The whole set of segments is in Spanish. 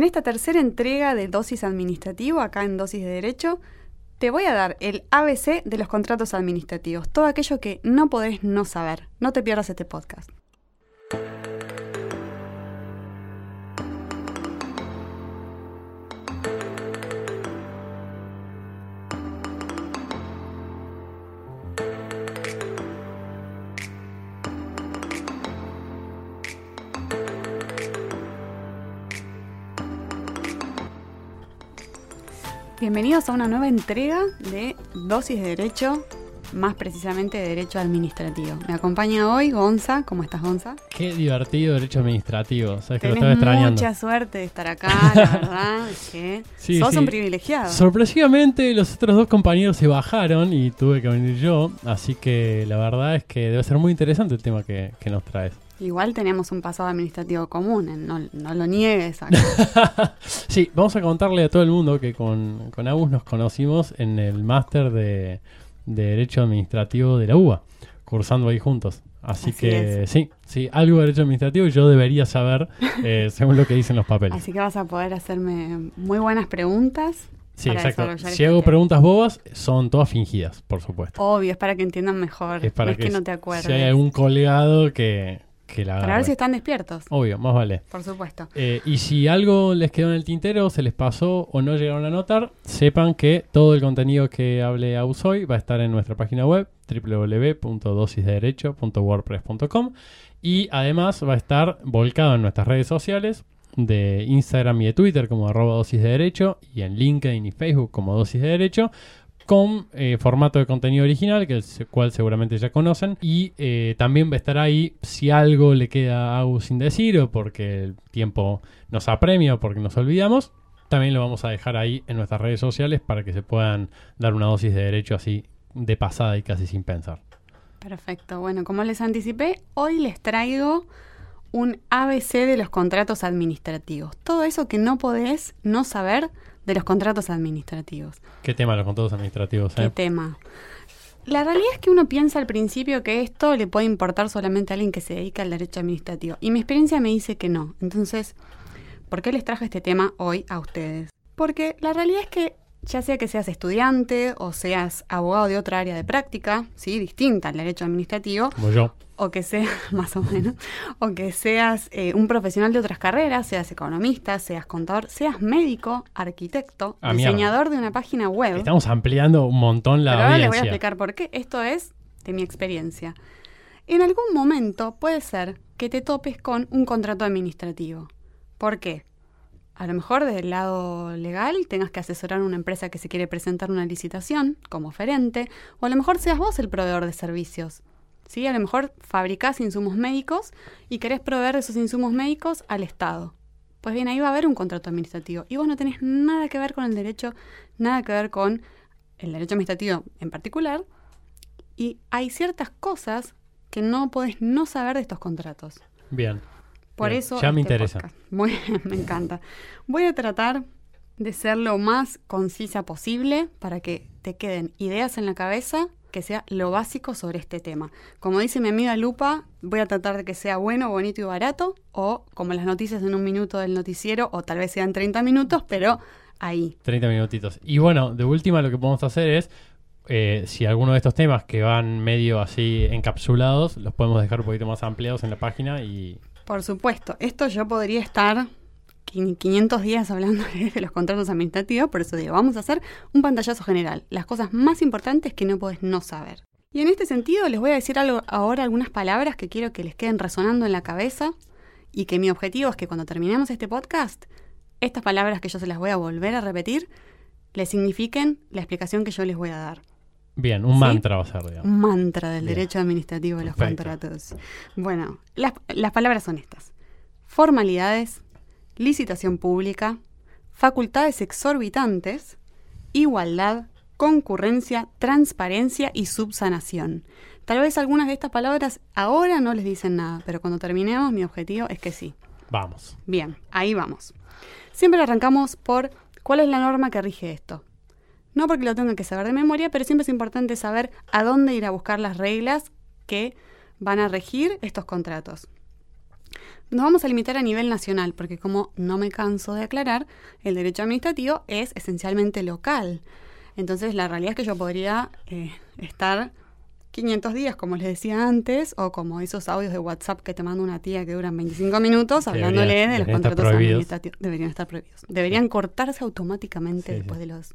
En esta tercera entrega de Dosis Administrativo, acá en Dosis de Derecho, te voy a dar el ABC de los contratos administrativos, todo aquello que no podés no saber. No te pierdas este podcast. Bienvenidos a una nueva entrega de Dosis de Derecho, más precisamente de Derecho Administrativo. Me acompaña hoy Gonza. ¿Cómo estás, Gonza? Qué divertido Derecho Administrativo. Sabes que lo estaba extrañando. mucha suerte de estar acá, la verdad. que Sí, sos sí. un privilegiado. Sorpresivamente, los otros dos compañeros se bajaron y tuve que venir yo. Así que la verdad es que debe ser muy interesante el tema que, que nos traes. Igual tenemos un pasado administrativo común, ¿eh? no, no lo niegues. acá. Sí, vamos a contarle a todo el mundo que con, con Agus nos conocimos en el máster de, de Derecho Administrativo de la UBA, cursando ahí juntos. Así, Así que sí, sí, algo de Derecho Administrativo yo debería saber eh, según lo que dicen los papeles. Así que vas a poder hacerme muy buenas preguntas. Sí, para exacto. Si este hago preguntas bobas, son todas fingidas, por supuesto. Obvio, es para que entiendan mejor. es para no es que, no te acuerdes. si hay algún colgado que, que la Para ver si están despiertos, Obvio, más vale. por supuesto. Eh, y si algo les quedó en el tintero, se les pasó o no llegaron a notar, sepan que todo el contenido que hable Aus hoy va a estar en nuestra página web www.dosisdederecho.wordpress.com y además va a estar volcado en nuestras redes sociales de Instagram y de Twitter como arroba dosis de derecho y en LinkedIn y Facebook como dosis de derecho eh, formato de contenido original, que el cual seguramente ya conocen. Y eh, también va a estar ahí si algo le queda a Agus sin decir o porque el tiempo nos apremia o porque nos olvidamos. También lo vamos a dejar ahí en nuestras redes sociales para que se puedan dar una dosis de derecho así de pasada y casi sin pensar. Perfecto. Bueno, como les anticipé, hoy les traigo un ABC de los contratos administrativos. Todo eso que no podés no saber de los contratos administrativos. ¿Qué tema los contratos administrativos? ¿Qué eh? tema? La realidad es que uno piensa al principio que esto le puede importar solamente a alguien que se dedica al derecho administrativo. Y mi experiencia me dice que no. Entonces, ¿por qué les traje este tema hoy a ustedes? Porque la realidad es que ya sea que seas estudiante o seas abogado de otra área de práctica, ¿sí? distinta al derecho administrativo, Como yo. o que seas, más o menos, o que seas eh, un profesional de otras carreras, seas economista, seas contador, seas médico, arquitecto, Ah, mierda. diseñador de una página web. Estamos ampliando un montón la Pero ahora les voy a explicar por qué. Esto es de mi experiencia. En algún momento puede ser que te topes con un contrato administrativo. ¿Por qué? A lo mejor desde el lado legal tengas que asesorar a una empresa que se quiere presentar una licitación como oferente, o a lo mejor seas vos el proveedor de servicios. ¿Sí? A lo mejor fabricás insumos médicos y querés proveer esos insumos médicos al Estado. Pues bien, ahí va a haber un contrato administrativo y vos no tenés nada que ver con el derecho, nada que ver con el derecho administrativo en particular, y hay ciertas cosas que no podés no saber de estos contratos. Bien. Por Bien, eso. ya me este interesa. Muy me encanta. Voy a tratar de ser lo más concisa posible para que te queden ideas en la cabeza que sea lo básico sobre este tema. Como dice mi amiga Lupa, voy a tratar de que sea bueno, bonito y barato, o como las noticias en un minuto del noticiero, o tal vez sean 30 minutos, pero ahí. 30 minutitos. Y bueno, de última lo que podemos hacer es, eh, si alguno de estos temas que van medio así encapsulados, los podemos dejar un poquito más ampliados en la página y... Por supuesto, esto yo podría estar quin- 500 días hablando de los contratos administrativos, por eso digo, vamos a hacer un pantallazo general, las cosas más importantes que no podés no saber. Y en este sentido les voy a decir algo, ahora algunas palabras que quiero que les queden resonando en la cabeza y que mi objetivo es que cuando terminemos este podcast, estas palabras que yo se las voy a volver a repetir, les signifiquen la explicación que yo les voy a dar. Bien, un ¿Sí? mantra va a ser, digamos. Un mantra del Bien. derecho administrativo de los Perfecto. contratos. Bueno, las, las palabras son estas. Formalidades, licitación pública, facultades exorbitantes, igualdad, concurrencia, transparencia y subsanación. Tal vez algunas de estas palabras ahora no les dicen nada, pero cuando terminemos mi objetivo es que sí. Vamos. Bien, ahí vamos. Siempre arrancamos por cuál es la norma que rige esto. No porque lo tengan que saber de memoria, pero siempre es importante saber a dónde ir a buscar las reglas que van a regir estos contratos. nos vamos a limitar a nivel nacional, porque como no me canso de aclarar, el derecho administrativo es esencialmente local. Entonces la realidad es que yo podría eh, estar 500 días, como les decía antes, o como esos audios de WhatsApp que te manda una tía que duran 25 minutos, hablándole de los contratos administrativos. Deberían estar prohibidos. Deberían cortarse automáticamente después de los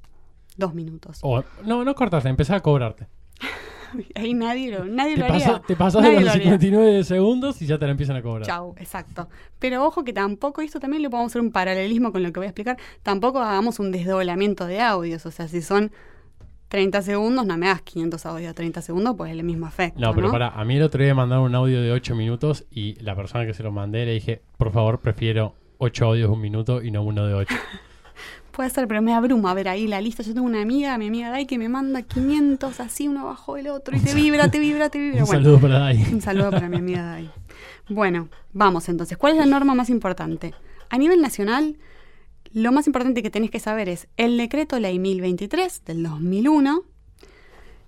dos minutos. O, no, no cortarse, empezar a cobrarte. Ahí nadie lo, nadie te lo haría. Te pasas de los 59 segundos y ya te la empiezan a cobrar. Chau, exacto. Pero ojo que tampoco, esto también le podemos hacer un paralelismo con lo que voy a explicar, tampoco hagamos un desdoblamiento de audios. O sea, si son 30 segundos, no me das 500 audios a 30 segundos, pues es el mismo efecto. No, pero para, a mí el otro día mandaron un audio de 8 minutos y la persona que se lo mandé le dije, por favor, prefiero 8 audios de un minuto y no uno de 8. Puede ser, pero me abruma ver ahí la lista. Yo tengo una amiga, mi amiga Dai, que me manda 500 así uno abajo del otro y te vibra, te vibra, te vibra. un saludo para Dai. Un saludo para mi amiga Dai. Bueno, vamos entonces. ¿Cuál es la norma más importante? A nivel nacional, lo más importante que tenés que saber es el decreto ley 1023 del 2001,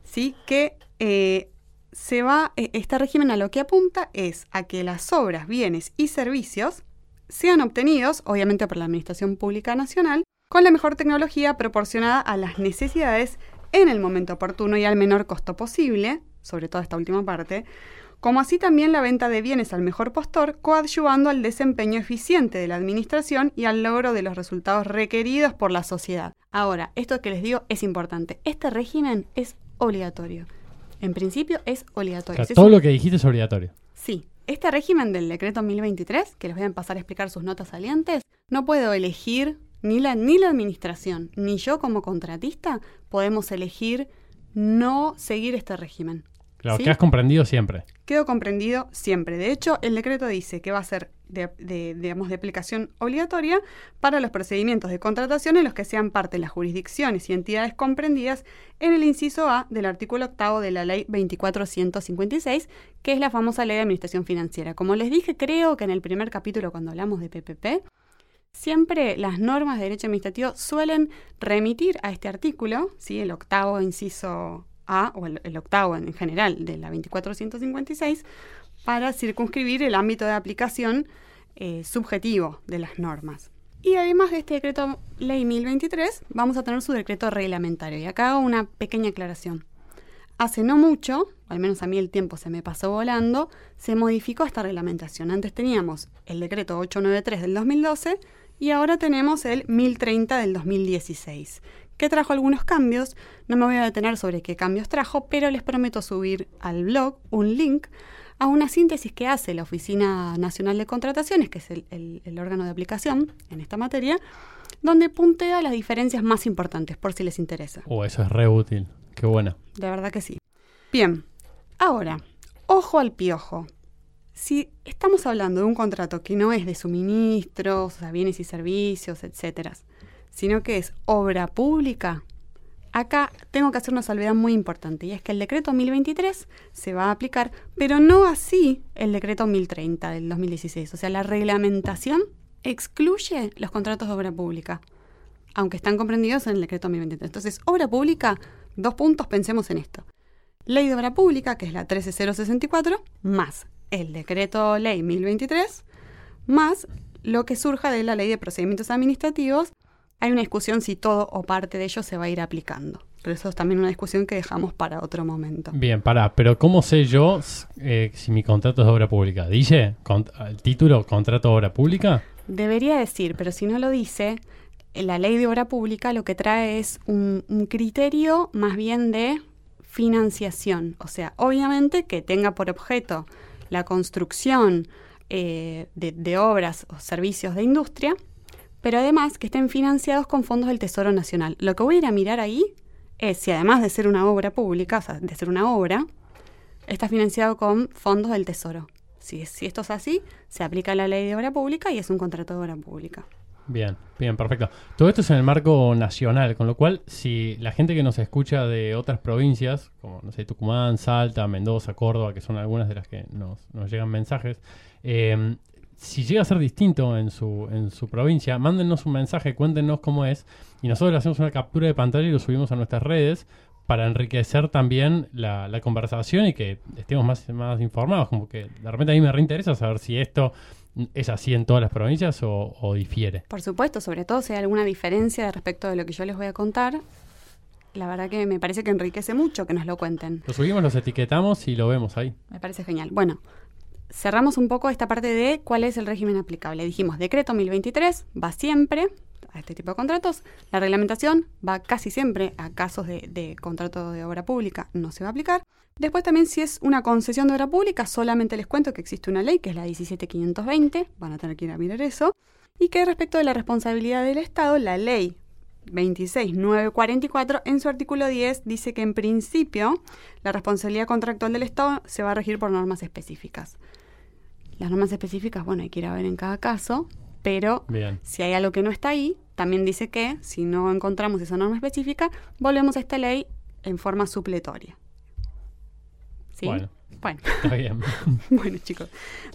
¿sí? que eh, se va, e, este régimen a lo que apunta es a que las obras, bienes y servicios sean obtenidos, obviamente por la Administración Pública Nacional, con la mejor tecnología proporcionada a las necesidades en el momento oportuno y al menor costo posible, sobre todo esta última parte, como así también la venta de bienes al mejor postor, coadyuvando al desempeño eficiente de la administración y al logro de los resultados requeridos por la sociedad. Ahora, esto que les digo es importante. Este régimen es obligatorio. En principio es obligatorio. todo lo que dijiste es obligatorio. Sí. Este régimen del decreto 1023, que les voy a pasar a explicar sus notas salientes, no puedo elegir ni la, ni la administración, ni yo como contratista podemos elegir no seguir este régimen. Claro, que has comprendido siempre. Quedo comprendido siempre. De hecho, el decreto dice que va a ser de, digamos, de aplicación obligatoria para los procedimientos de contratación en los que sean parte las jurisdicciones y entidades comprendidas en el inciso A del artículo octavo de la ley 2456, que es la famosa ley de administración financiera. Como les dije, creo que en el primer capítulo cuando hablamos de PPP, Siempre las normas de derecho administrativo suelen remitir a este artículo, ¿sí? el octavo inciso A, o el, octavo en general de la 2456, para circunscribir el ámbito de aplicación eh, subjetivo de las normas. Y además de este decreto ley 1023, vamos a tener su decreto reglamentario. Y acá hago una pequeña aclaración. Hace no mucho, al menos a mí el tiempo se me pasó volando, se modificó esta reglamentación. Antes teníamos el decreto 893 del 2012 y ahora tenemos el 1030 del 2016, que trajo algunos cambios. No me voy a detener sobre qué cambios trajo, pero les prometo subir al blog un link a una síntesis que hace la Oficina Nacional de Contrataciones, que es el, órgano de aplicación en esta materia, donde puntea las diferencias más importantes, por si les interesa. Oh, eso es re útil. Qué bueno. De verdad que sí. Bien, ahora, ojo al piojo, si estamos hablando de un contrato que no es de suministros, o sea, bienes y servicios, etcétera, sino que es obra pública, acá tengo que hacer una salvedad muy importante y es que el decreto 1023 se va a aplicar, pero no así el decreto 1030 del 2016. O sea, la reglamentación excluye los contratos de obra pública, aunque están comprendidos en el decreto 1023. Entonces, obra pública, dos puntos, pensemos en esto. Ley de obra pública, que es la 13064, más el decreto ley 1023 más lo que surja de la ley de procedimientos administrativos. Hay una discusión si todo o parte de ello se va a ir aplicando. Pero eso es también una discusión que dejamos para otro momento. Bien, para, pero ¿cómo sé yo eh, si mi contrato es de obra pública? ¿Dice el título contrato de obra pública? Debería decir, pero si no lo dice, la ley de obra pública lo que trae es un criterio más bien de financiación. O sea, obviamente que tenga por objeto la construcción eh, de, obras o servicios de industria, pero además que estén financiados con fondos del Tesoro Nacional. Lo que voy a ir a mirar ahí es si además de ser una obra pública, o sea, de ser una obra, está financiado con fondos del Tesoro. Si, si esto es así, se aplica la ley de obra pública y es un contrato de obra pública. Bien, bien, perfecto. Todo esto es en el marco nacional, con lo cual, si la gente que nos escucha de otras provincias, como, no sé, Tucumán, Salta, Mendoza, Córdoba, que son algunas de las que nos, llegan mensajes, em, si llega a ser distinto en su, en su provincia, mándenos un mensaje, cuéntenos cómo es, y nosotros le hacemos una captura de pantalla y lo subimos a nuestras redes para enriquecer también la, la conversación y que estemos más, más informados, como que de repente a mí me reinteresa saber si esto ¿Es así en todas las provincias o, o difiere? Por supuesto, sobre todo si hay alguna diferencia respecto de lo que yo les voy a contar, la verdad que me parece que enriquece mucho que nos lo cuenten. Lo subimos, los etiquetamos y lo vemos ahí. Me parece genial. Bueno, cerramos un poco esta parte de cuál es el régimen aplicable. Dijimos, decreto 1023 va siempre a este tipo de contratos. La reglamentación va casi siempre a casos de, contrato de obra pública, no se va a aplicar. Después también si es una concesión de obra pública, solamente les cuento que existe una ley, que es la 17520, van a tener que ir a mirar eso, y que respecto de la responsabilidad del Estado, la ley 26944, en su artículo 10 dice que en principio la responsabilidad contractual del Estado se va a regir por normas específicas. Las normas específicas, bueno, hay que ir a ver en cada caso, pero Bien. si hay algo que no está ahí, también dice que si no encontramos esa norma específica, volvemos a esta ley en forma supletoria. ¿Sí? Bueno. Bueno, Está bien. bueno, chicos.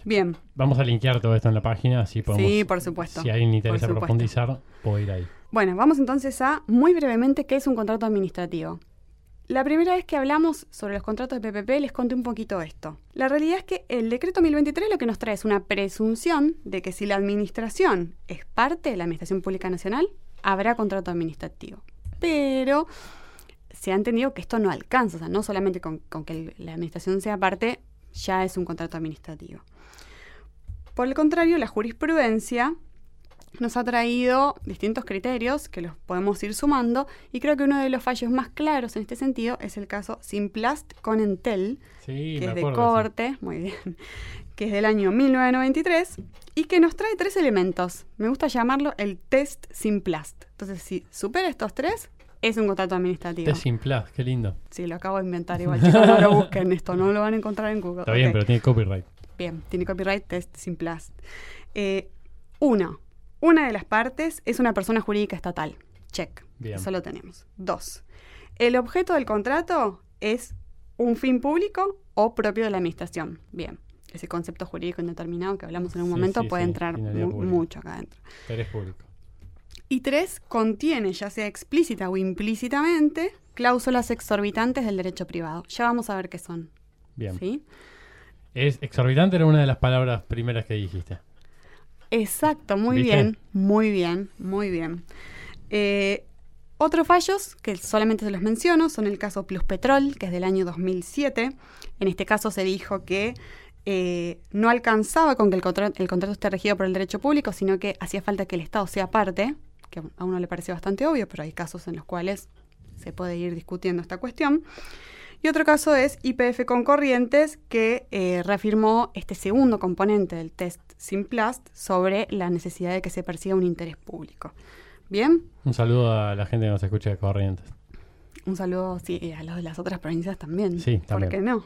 Bien, Vamos a linkear todo esto en la página, así podemos. sí, por supuesto. Si alguien le interesa profundizar, puede ir ahí. Bueno, vamos entonces a muy brevemente qué es un contrato administrativo. La primera vez que hablamos sobre los contratos de PPP les conté un poquito esto. La realidad es que el decreto 1023 lo que nos trae es una presunción de que si la administración es parte de la Administración Pública Nacional, habrá contrato administrativo. Pero se ha entendido que esto no alcanza, o sea, no solamente con, que la administración sea parte, ya es un contrato administrativo. Por el contrario, la jurisprudencia nos ha traído distintos criterios que los podemos ir sumando y creo que uno de los fallos más claros en este sentido es el caso Simplast con Entel, Sí, que es de corte, muy bien, que es del año 1993 y que nos trae tres elementos. Me gusta llamarlo el test Simplast. Entonces, si supera estos tres, es un contrato administrativo. Test sin plus, qué lindo. Sí, lo acabo de inventar igual, chicos, no lo busquen esto, no lo van a encontrar en Google. Está bien, pero tiene copyright. Bien, tiene copyright test sin plast. Eh, uno, una de las partes es una persona jurídica estatal. Check. Bien. Eso lo tenemos. Dos, el objeto del contrato es un fin público o propio de la administración. Bien. Ese concepto jurídico indeterminado que hablamos en un Sí, momento sí, puede sí, entrar mu- mucho acá adentro. Interés público. Y tres, contiene, ya sea explícita o implícitamente, cláusulas exorbitantes del derecho privado. Ya vamos a ver qué son. Bien. ¿sí? Es exorbitante, era una de las palabras primeras que dijiste. Exacto, muy ¿Viste? bien, muy bien, muy bien. Eh, otros fallos, que solamente se los menciono, son el caso Plus Petrol, que es del año 2007. En este caso se dijo que eh, no alcanzaba con que el, contra- el contrato esté regido por el derecho público, sino que hacía falta que el Estado sea parte, que a uno le parece bastante obvio, pero hay casos en los cuales se puede ir discutiendo esta cuestión. Y otro caso es IPF con Corrientes, que eh, reafirmó este segundo componente del test Simplast sobre la necesidad de que se persiga un interés público. Bien, Un saludo a la gente que nos escucha de Corrientes. un saludo sí, a los de las otras provincias también. Sí, ¿Por también. qué no?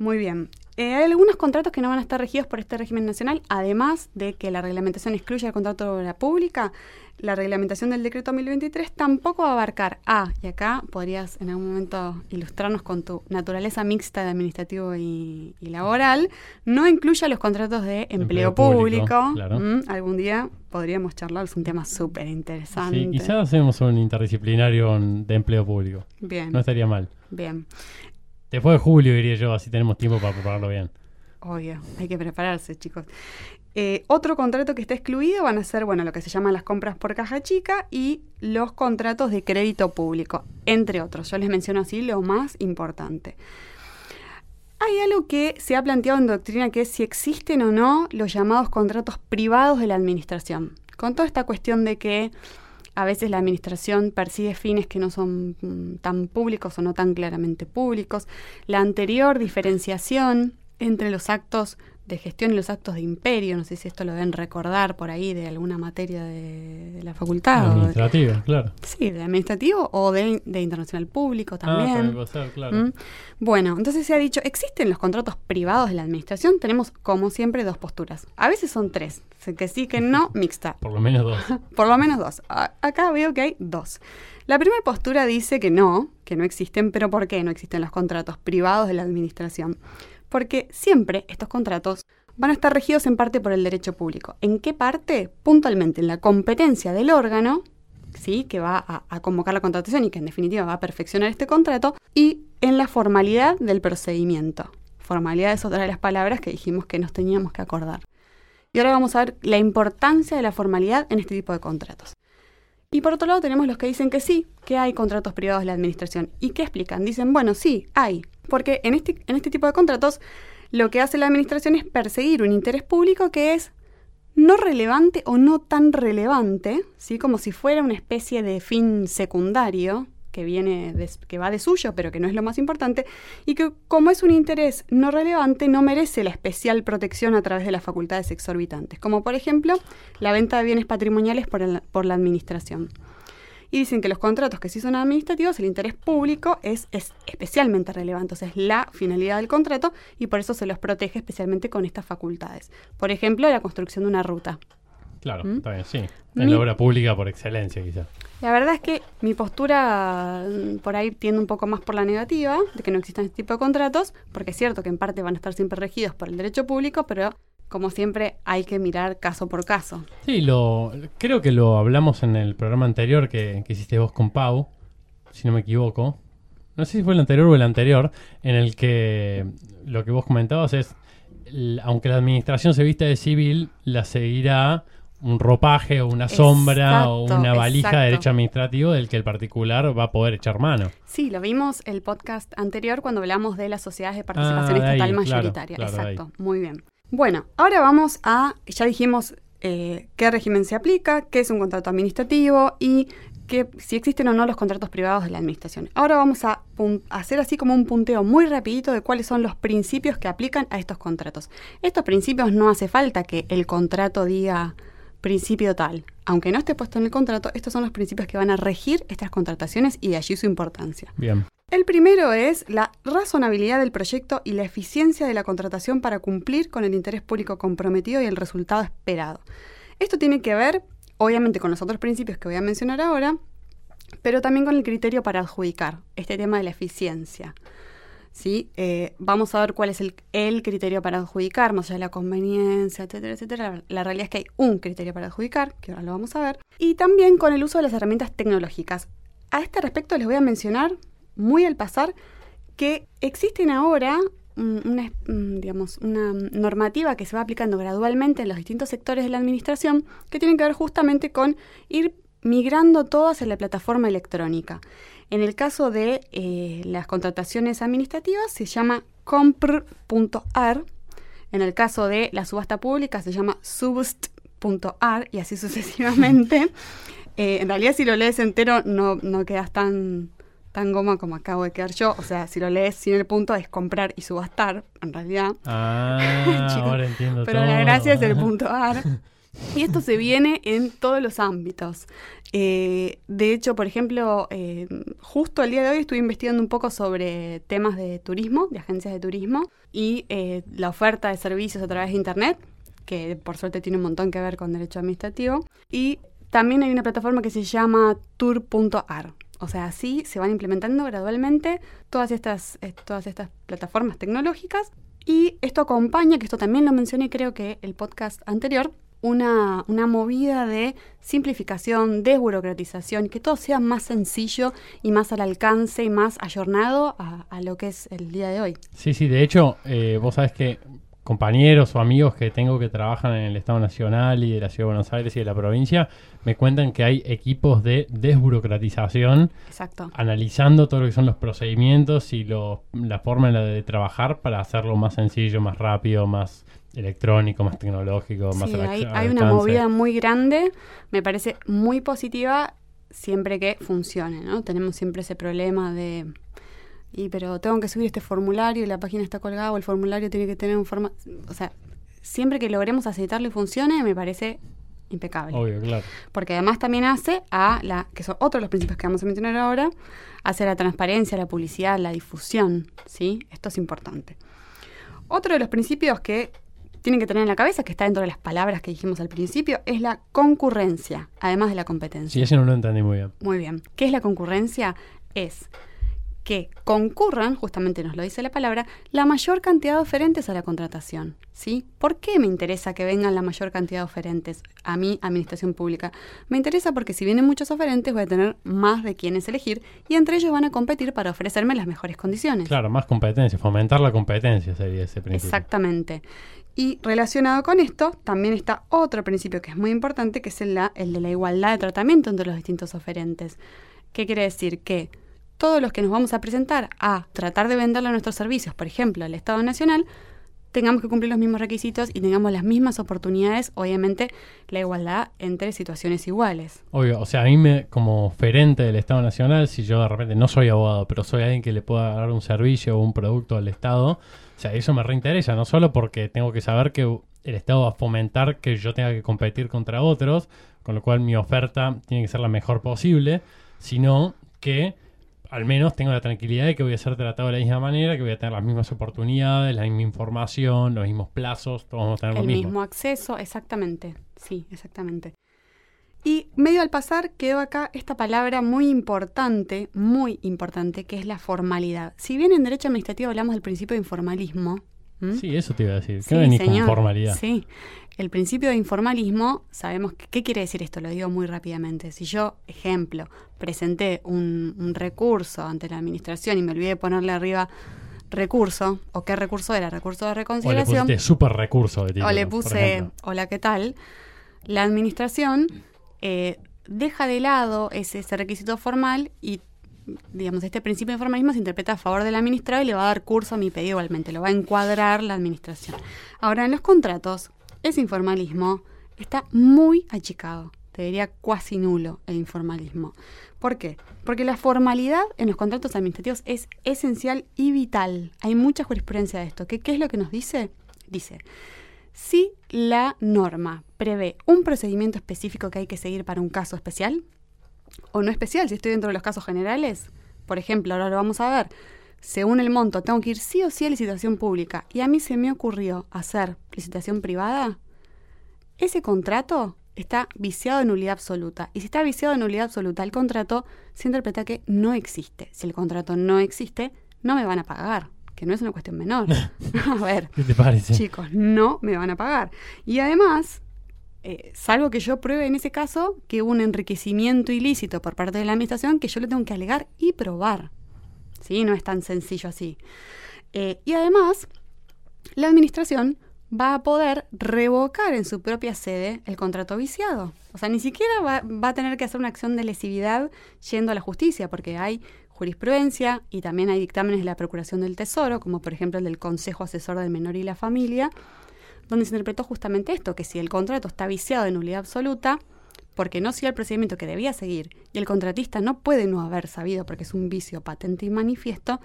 Muy bien. Eh, hay algunos contratos que no van a estar regidos por este régimen nacional, además de que la reglamentación excluye el contrato de obra pública. La reglamentación del decreto 1023 tampoco va a abarcar Ah, y acá podrías en algún momento ilustrarnos con tu naturaleza mixta de administrativo y, y laboral. No incluye los contratos de empleo, Empleo público. público, claro. Mm, algún día podríamos charlar, es un tema súper interesante. Sí, quizás hacemos un interdisciplinario de empleo público. Bien, No estaría mal. bien. Después de julio, diría yo, así tenemos tiempo para prepararlo bien. Obvio, hay que prepararse, chicos. Eh, otro contrato que está excluido van a ser, bueno, lo que se llaman las compras por caja chica y los contratos de crédito público, entre otros. Yo les menciono así lo más importante. Hay algo que se ha planteado en doctrina que es si existen o no los llamados contratos privados de la administración. Con toda esta cuestión de que a veces la administración persigue fines que no son mm, tan públicos o no tan claramente públicos. La anterior diferenciación entre los actos de gestión y los actos de imperio, no sé si esto lo deben recordar por ahí de alguna materia de, de la facultad. o de- Administrativo, claro. sí, de administrativo o de, de internacional público Ah, también. también puede ser, claro. ¿Mm? Bueno, entonces se ha dicho, ¿existen los contratos privados de la administración? Tenemos, como siempre, dos posturas. A veces son tres, que sí, que no, mixta. Por lo menos dos. Por lo menos dos. A- acá veo que hay dos. La primera postura dice que no, que no existen, pero ¿por qué no existen los contratos privados de la administración? Porque siempre estos contratos van a estar regidos en parte por el derecho público. ¿En qué parte? Puntualmente en la competencia del órgano, ¿sí? que va a, a convocar la contratación y que en definitiva va a perfeccionar este contrato, y en la formalidad del procedimiento. Formalidad es otra de las palabras que dijimos que nos teníamos que acordar. Y ahora vamos a ver la importancia de la formalidad en este tipo de contratos. Y por otro lado tenemos los que dicen que sí, que hay contratos privados de la administración. ¿Y qué explican? Dicen, bueno, sí, hay. Porque en este, en este tipo de contratos lo que hace la administración es perseguir un interés público que es no relevante o no tan relevante, ¿sí? como si fuera una especie de fin secundario, que viene que va de suyo, pero que no es lo más importante, y que como es un interés no relevante, no merece la especial protección a través de las facultades exorbitantes, como por ejemplo la venta de bienes patrimoniales por, por la administración. Y dicen que los contratos que sí son administrativos, el interés público es, es especialmente relevante, o sea, es la finalidad del contrato y por eso se los protege especialmente con estas facultades. Por ejemplo, la construcción de una ruta. Claro, ¿Mm? está bien, sí. En la obra pública por excelencia, quizás. La verdad es que mi postura mm, por ahí tiende un poco más por la negativa, de que no existan este tipo de contratos, porque es cierto que en parte van a estar siempre regidos por el derecho público, pero como siempre hay que mirar caso por caso. Sí, lo, creo que lo hablamos en el programa anterior que, que hiciste vos con Pau, si no me equivoco. No sé si fue el anterior o el anterior, en el que lo que vos comentabas es, aunque la administración se vista de civil, la seguirá un ropaje o una sombra o una valija de derecho administrativo del que el particular va a poder echar mano. Sí, lo vimos el podcast anterior cuando hablamos de las sociedades de participación ah, estatal mayoritaria. exacto, muy bien. Bueno, ahora vamos a, ya dijimos eh, qué régimen se aplica, qué es un contrato administrativo y que, si existen o no los contratos privados de la administración. Ahora vamos a hacer así como un punteo muy rapidito de cuáles son los principios que aplican a estos contratos. Estos principios no hace falta que el contrato diga principio tal. Aunque no esté puesto en el contrato, estos son los principios que van a regir estas contrataciones y de allí su importancia. Bien. El primero es la razonabilidad del proyecto y la eficiencia de la contratación para cumplir con el interés público comprometido y el resultado esperado. Esto tiene que ver, obviamente, con los otros principios que voy a mencionar ahora, pero también con el criterio para adjudicar, este tema de la eficiencia. ¿sí? Eh, vamos a ver cuál es el, criterio para adjudicar, más allá de la conveniencia, etcétera, etcétera. La, realidad es que hay un criterio para adjudicar, que ahora lo vamos a ver, y también con el uso de las herramientas tecnológicas. A este respecto les voy a mencionar, muy al pasar, que existen ahora una, digamos, una normativa que se va aplicando gradualmente en los distintos sectores de la administración que tienen que ver justamente con ir migrando todo hacia la plataforma electrónica. En el caso de eh, las contrataciones administrativas se llama compr.ar. En el caso de la subasta pública se llama subst.ar y así sucesivamente. Eh, en realidad si lo lees entero no, no quedas tan, tan goma como acabo de quedar yo. O sea, si lo lees sin el punto es comprar y subastar, en realidad. Ah, ahora entiendo Pero la gracia es el punto ar. Y esto se viene en todos los ámbitos. Eh, de hecho, por ejemplo, eh, justo el día de hoy estuve investigando un poco sobre temas de turismo, de agencias de turismo, y eh, la oferta de servicios a través de Internet, que por suerte tiene un montón que ver con derecho administrativo. Y también hay una plataforma que se llama tour.ar. O sea, así se van implementando gradualmente todas estas, todas estas plataformas tecnológicas. Y esto acompaña, que esto también lo mencioné creo que el podcast anterior, una, una, movida de simplificación, desburocratización, que todo sea más sencillo y más al alcance y más ayornado a, lo que es el día de hoy. Sí, sí, de hecho, eh, vos sabés que compañeros o amigos que tengo que trabajan en el Estado Nacional y de la Ciudad de Buenos Aires y de la provincia me cuentan que hay equipos de desburocratización Exacto. analizando todo lo que son los procedimientos y lo, la forma de trabajar para hacerlo más sencillo, más rápido, más electrónico, más tecnológico, más sí, hay, hay una movida muy grande, me parece muy positiva siempre que funcione, ¿no? Tenemos siempre ese problema de y pero tengo que subir este formulario y la página está colgada o el formulario tiene que tener un formato, o sea, siempre que logremos aceitarlo y funcione, me parece impecable. Obvio, claro. Porque además también hace a la, que son otros de los principios que vamos a mencionar ahora, hace la transparencia, la publicidad, la difusión, ¿sí? Esto es importante. Otro de los principios que tienen que tener en la cabeza, que está dentro de las palabras que dijimos al principio, es la concurrencia, además de la competencia. Sí, eso no lo entendí muy bien. Muy bien. ¿Qué es la concurrencia? Es que concurran, justamente nos lo dice la palabra, la mayor cantidad de oferentes a la contratación. ¿sí? ¿Por qué me interesa que vengan la mayor cantidad de oferentes a mi administración pública? Me interesa porque si vienen muchos oferentes voy a tener más de quienes elegir y entre ellos van a competir para ofrecerme las mejores condiciones. Claro, más competencia, fomentar la competencia sería ese principio. Exactamente. Y relacionado con esto, también está otro principio que es muy importante, que es el, el de la igualdad de tratamiento entre los distintos oferentes. ¿Qué quiere decir? Que todos los que nos vamos a presentar a tratar de venderle nuestros servicios, por ejemplo, al Estado Nacional, tengamos que cumplir los mismos requisitos y tengamos las mismas oportunidades, obviamente la igualdad entre situaciones iguales. Obvio, o sea, a mí me, como oferente del Estado Nacional, si yo de repente no soy abogado, pero soy alguien que le pueda dar un servicio o un producto al Estado, o sea, eso me reinteresa, no solo porque tengo que saber que el Estado va a fomentar que yo tenga que competir contra otros, con lo cual mi oferta tiene que ser la mejor posible, sino que al menos tengo la tranquilidad de que voy a ser tratado de la misma manera, que voy a tener las mismas oportunidades, la misma información, los mismos plazos, todos vamos a tener el lo mismo. El mismo acceso, exactamente. Sí, exactamente. Y medio al pasar quedó acá esta palabra muy importante, muy importante, que es la formalidad. Si bien en derecho administrativo hablamos del principio de informalismo. Sí, eso te iba a decir. ¿Qué sí, venís con formalidad? Sí, el principio de informalismo, sabemos que, qué quiere decir esto, lo digo muy rápidamente. Si yo, ejemplo, presenté un, recurso ante la administración y me olvidé de ponerle arriba recurso, o qué recurso era, recurso de reconciliación. O le super recurso de O le puse, hola, ¿qué tal? La administración eh, deja de lado ese, requisito formal y digamos, este principio de formalismo se interpreta a favor del administrado y le va a dar curso a mi pedido igualmente, lo va a encuadrar la administración. Ahora, en los contratos, ese informalismo está muy achicado, te diría cuasi nulo el informalismo. ¿Por qué? Porque la formalidad en los contratos administrativos es esencial y vital. Hay mucha jurisprudencia de esto. ¿Qué, qué es lo que nos dice? Dice, si la norma prevé un procedimiento específico que hay que seguir para un caso especial, o no especial, si estoy dentro de los casos generales, por ejemplo, ahora lo vamos a ver, según el monto, tengo que ir sí o sí a licitación pública y a mí se me ocurrió hacer licitación privada, ese contrato está viciado de nulidad absoluta. Y si está viciado de nulidad absoluta, el contrato se interpreta que no existe. Si el contrato no existe, no me van a pagar que no es una cuestión menor. a ver, ¿qué te parece? Chicos, no me van a pagar. Y además, eh, salvo que yo pruebe en ese caso que hubo un enriquecimiento ilícito por parte de la administración que yo le tengo que alegar y probar. ¿Sí? No es tan sencillo así. Eh, y además, la administración va a poder revocar en su propia sede el contrato viciado. O sea, ni siquiera va, va, a tener que hacer una acción de lesividad yendo a la justicia, porque hay jurisprudencia y también hay dictámenes de la Procuración del Tesoro, como por ejemplo el del Consejo Asesor del Menor y la Familia, donde se interpretó justamente esto, que si el contrato está viciado de nulidad absoluta, porque no sigue el procedimiento que debía seguir y el contratista no puede no haber sabido porque es un vicio patente y manifiesto,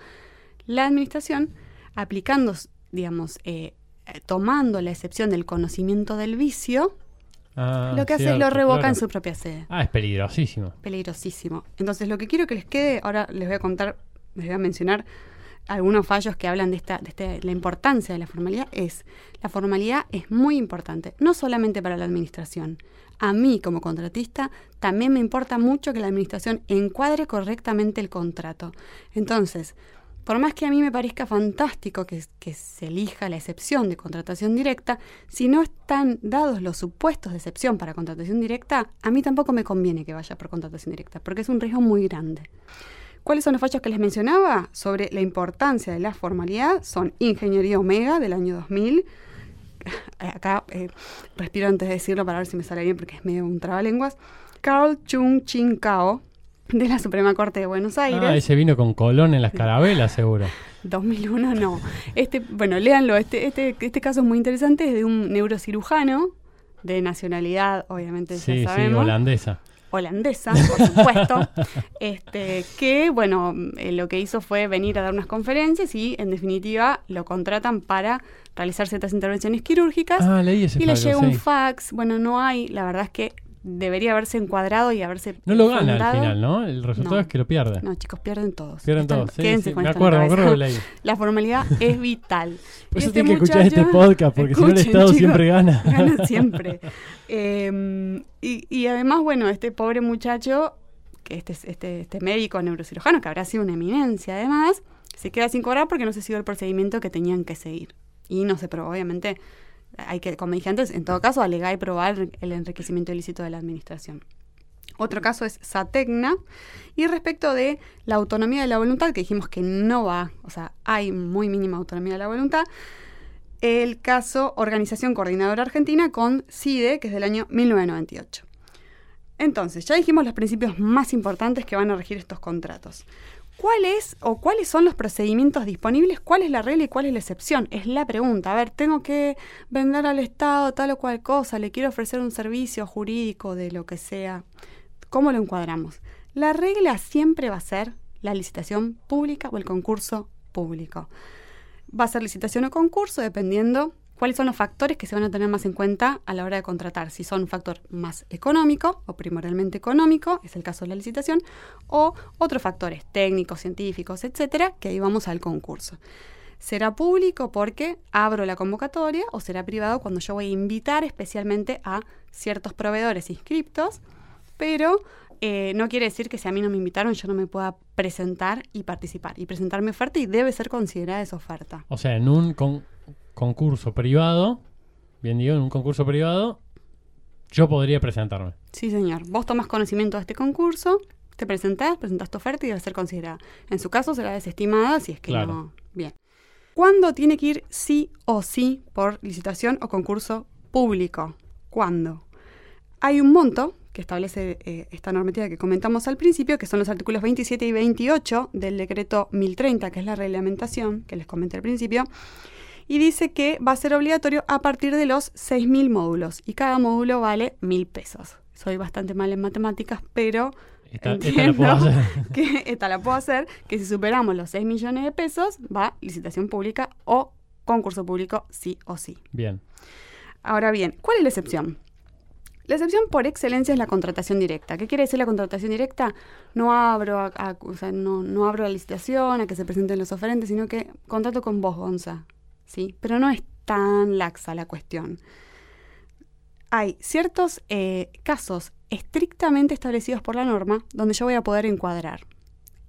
la administración, aplicando, digamos, eh, eh, tomando la excepción del conocimiento del vicio, Ah, lo que hace es lo revoca en su propia sede. Ah, es peligrosísimo. Peligrosísimo. Entonces, lo que quiero que les quede, ahora les voy a contar, les voy a mencionar algunos fallos que hablan de esta, de este, la importancia de la formalidad, es la formalidad es muy importante, no solamente para la administración. A mí como contratista también me importa mucho que la administración encuadre correctamente el contrato. Entonces, por más que a mí me parezca fantástico que, se elija la excepción de contratación directa, si no están dados los supuestos de excepción para contratación directa, a mí tampoco me conviene que vaya por contratación directa, porque es un riesgo muy grande. ¿Cuáles son los fallos que les mencionaba sobre la importancia de la formalidad? Son Ingeniería Omega del año 2000. Acá eh, respiro antes de decirlo para ver si me sale bien porque es medio un trabalenguas. Carl Chung Chin Kao de la Suprema Corte de Buenos Aires. Ah, ese vino con Colón en las carabelas, seguro. 2001 no. Este, bueno, léanlo, este, este, este caso es muy interesante, es de un neurocirujano de nacionalidad, obviamente sí, ya sabemos. Sí, holandesa. Holandesa, por supuesto, este, que bueno, eh, lo que hizo fue venir a dar unas conferencias y en definitiva lo contratan para realizar ciertas intervenciones quirúrgicas. Ah, leí ese y le llega un fax, bueno, no hay, la verdad es que debería haberse encuadrado y haberse. No lo gana al final, ¿no? El resultado es que lo pierde. No, chicos, pierden todos. Pierden todos. Sí, quédense Con me acuerdo, me acuerdo de la La formalidad es vital. Por eso este tienen que escuchar este podcast, porque si no el Estado siempre gana. Gana siempre. Em, y, y además, bueno, este pobre muchacho, que este, este, este médico neurocirujano, que habrá sido una eminencia además, se queda sin cobrar porque no se siguió el procedimiento que tenían que seguir. Y no se probó, obviamente hay que, como dije antes, en todo caso, alegar y probar el enriquecimiento ilícito de la administración. Otro caso es Satecna. Y respecto de la autonomía de la voluntad, que dijimos que no va, o sea, hay muy mínima autonomía de la voluntad, el caso Organización Coordinadora Argentina con CIDE, que es del año 1998. Entonces, ya dijimos los principios más importantes que van a regir estos contratos. ¿Cuál es o cuáles son los procedimientos disponibles? ¿Cuál es la regla y cuál es la excepción? Es la pregunta. A ver, tengo que vender al Estado tal o cual cosa, le quiero ofrecer un servicio jurídico de lo que sea. ¿Cómo lo encuadramos? La regla siempre va a ser la licitación pública o el concurso público. Va a ser licitación o concurso dependiendo cuáles son los factores que se van a tener más en cuenta a la hora de contratar. Si son un factor más económico o primordialmente económico, es el caso de la licitación, o otros factores técnicos, científicos, etcétera, que ahí vamos al concurso. ¿Será público porque abro la convocatoria o será privado cuando yo voy a invitar especialmente a ciertos proveedores inscriptos, pero eh, no quiere decir que si a mí no me invitaron yo no me pueda presentar y participar y presentar mi oferta y debe ser considerada esa oferta. O sea, en un concurso privado, bien digo, en un concurso privado, yo podría presentarme. Sí, señor. Vos tomas conocimiento de este concurso, te presentás, presentás tu oferta y debe ser considerada. En su caso será desestimada si es que no. Bien. ¿Cuándo tiene que ir sí o sí por licitación o concurso público? ¿Cuándo? Hay un monto que establece eh, esta normativa que comentamos al principio, que son los artículos 27 y 28 del decreto 1030, que es la reglamentación que les comenté al principio, y dice que va a ser obligatorio a partir de los 6.000 módulos y cada módulo vale 1.000 pesos. Soy bastante mal en matemáticas, pero esta, la puedo hacer. que esta la puedo hacer, que si superamos los 6 millones de pesos va licitación pública o concurso público sí o sí. Bien. Ahora bien, ¿cuál es la excepción? La excepción por excelencia es la contratación directa. ¿Qué quiere decir la contratación directa? No abro, no, no abro la licitación a que se presenten los oferentes, sino que contrato con vos, Gonza. ¿Sí? Pero no es tan laxa la cuestión. Hay ciertos eh, casos estrictamente establecidos por la norma donde yo voy a poder encuadrar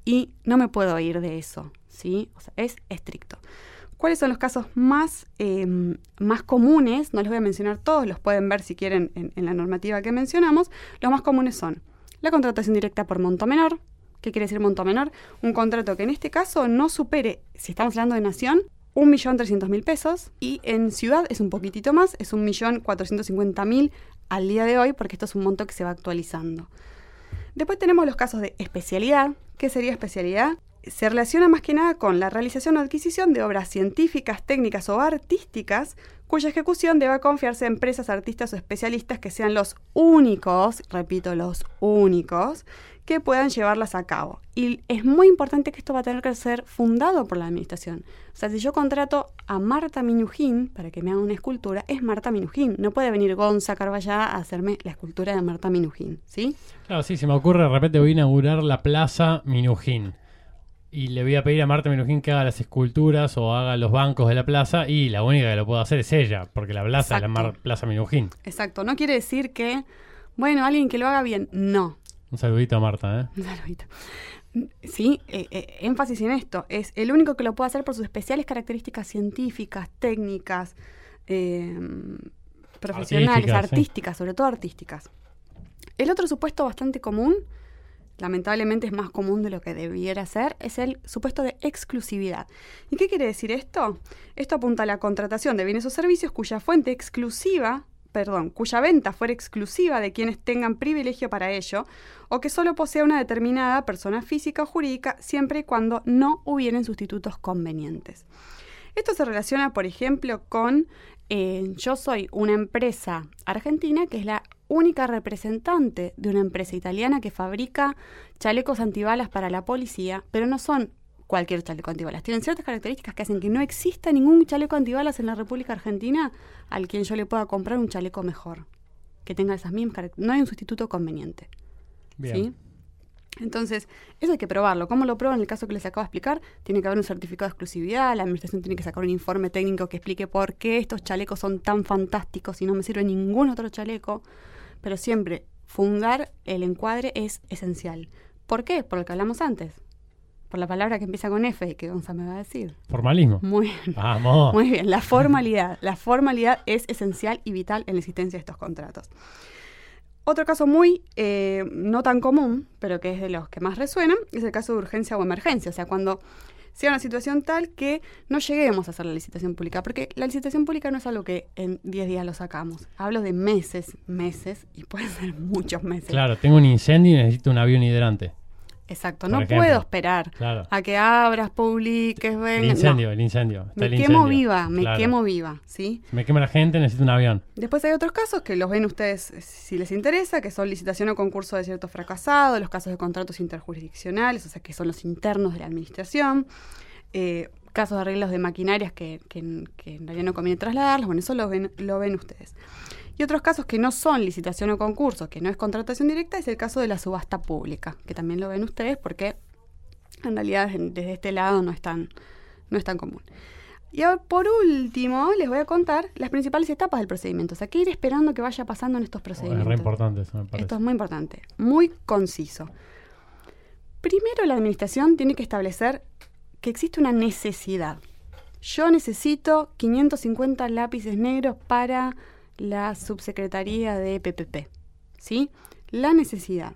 y no me puedo ir de eso, ¿sí? Es estricto. ¿Cuáles son los casos más, em, más comunes? No les voy a mencionar todos, los pueden ver si quieren en, en, la normativa que mencionamos. Los más comunes son la contratación directa por monto menor. ¿Qué quiere decir monto menor? Un contrato que en este caso no supere, si estamos hablando de nación, 1.300.000 pesos y en ciudad es un poquitito más, es 1.450.000 al día de hoy porque esto es un monto que se va actualizando. Después tenemos los casos de especialidad. ¿Qué sería especialidad? Se relaciona más que nada con la realización o adquisición de obras científicas, técnicas o artísticas cuya ejecución deba confiarse a empresas, artistas o especialistas que sean los únicos, repito, los únicos, que puedan llevarlas a cabo. Y es muy importante que esto va a tener que ser fundado por la administración. O sea, si yo contrato a Marta Minujín para que me haga una escultura, es Marta Minujín. No puede venir Gonza Carballá a hacerme la escultura de Marta Minujín, ¿sí? Claro, sí, se me ocurre, de repente voy a inaugurar la Plaza Minujín. Y le voy a pedir a Marta Minujín que haga las esculturas o haga los bancos de la plaza y la única que lo puedo hacer es ella, porque la plaza es la Plaza Minujín. Exacto, no quiere decir que, bueno, alguien que lo haga bien, no un saludito a Marta, ¿eh? Un saludito. Sí, eh, eh, énfasis en esto. Es el único que lo puede hacer por sus especiales características científicas, técnicas, eh, profesionales, artísticas, sobre todo artísticas. El otro supuesto bastante común, lamentablemente es más común de lo que debiera ser, es el supuesto de exclusividad. ¿Y qué quiere decir esto? Esto apunta a la contratación de bienes o servicios cuya fuente exclusiva perdón, cuya venta fuera exclusiva de quienes tengan privilegio para ello, o que solo posea una determinada persona física o jurídica siempre y cuando no hubieran sustitutos convenientes. Esto se relaciona, por ejemplo, con eh, yo soy una empresa argentina que es la única representante de una empresa italiana que fabrica chalecos antibalas para la policía, pero no son cualquier chaleco antibalas. Tienen ciertas características que hacen que no exista ningún chaleco antibalas en la República Argentina al quien yo le pueda comprar un chaleco mejor, que tenga esas mismas características. No hay un sustituto conveniente. ¿Sí? Entonces, eso hay que probarlo. ¿Cómo lo pruebo en el caso que les acabo de explicar? Tiene que haber un certificado de exclusividad, la administración tiene que sacar un informe técnico que explique por qué estos chalecos son tan fantásticos y no me sirve ningún otro chaleco. Pero siempre, fundar el encuadre es esencial. ¿Por qué? Por lo que hablamos antes por la palabra que empieza con F, que Gonza me va a decir. Formalismo. Muy bien. Vamos. Muy bien, la formalidad. La formalidad es esencial y vital en la existencia de estos contratos. Otro caso muy eh, no tan común, pero que es de los que más resuenan, es el caso de urgencia o emergencia. O sea, cuando sea una situación tal que no lleguemos a hacer la licitación pública, porque la licitación pública no es algo que en 10 días lo sacamos. Hablo de meses, meses, y pueden ser muchos meses. Claro, tengo un incendio y necesito un avión hidrante. Exacto, no ejemplo. puedo esperar Claro. a que abras, publiques, El vengas. incendio, no. el incendio. Está Me el quemo incendio. viva, me Claro. quemo viva, ¿sí? Me quema la gente, necesito un avión. Después hay otros casos que los ven ustedes eh, si les interesa, que son licitación o concurso de cierto fracasado, los casos de contratos interjurisdiccionales, o sea, que son los internos de la administración, eh, casos de arreglos de maquinarias que, que- que en realidad no conviene trasladarlos, bueno, eso lo ven, lo ven ustedes. Y otros casos que no son licitación o concurso, que no es contratación directa, es el caso de la subasta pública, que también lo ven ustedes porque en realidad desde este lado no es tan, no es tan común. Y ahora, por último, les voy a contar las principales etapas del procedimiento. O sea, qué ir esperando que vaya pasando en estos Oh, es procedimientos. re importante eso, me parece. Esto es muy importante, muy conciso. Primero, la administración tiene que establecer que existe una necesidad. Yo necesito 550 lápices negros para la subsecretaría de PPP. ¿Sí? La necesidad.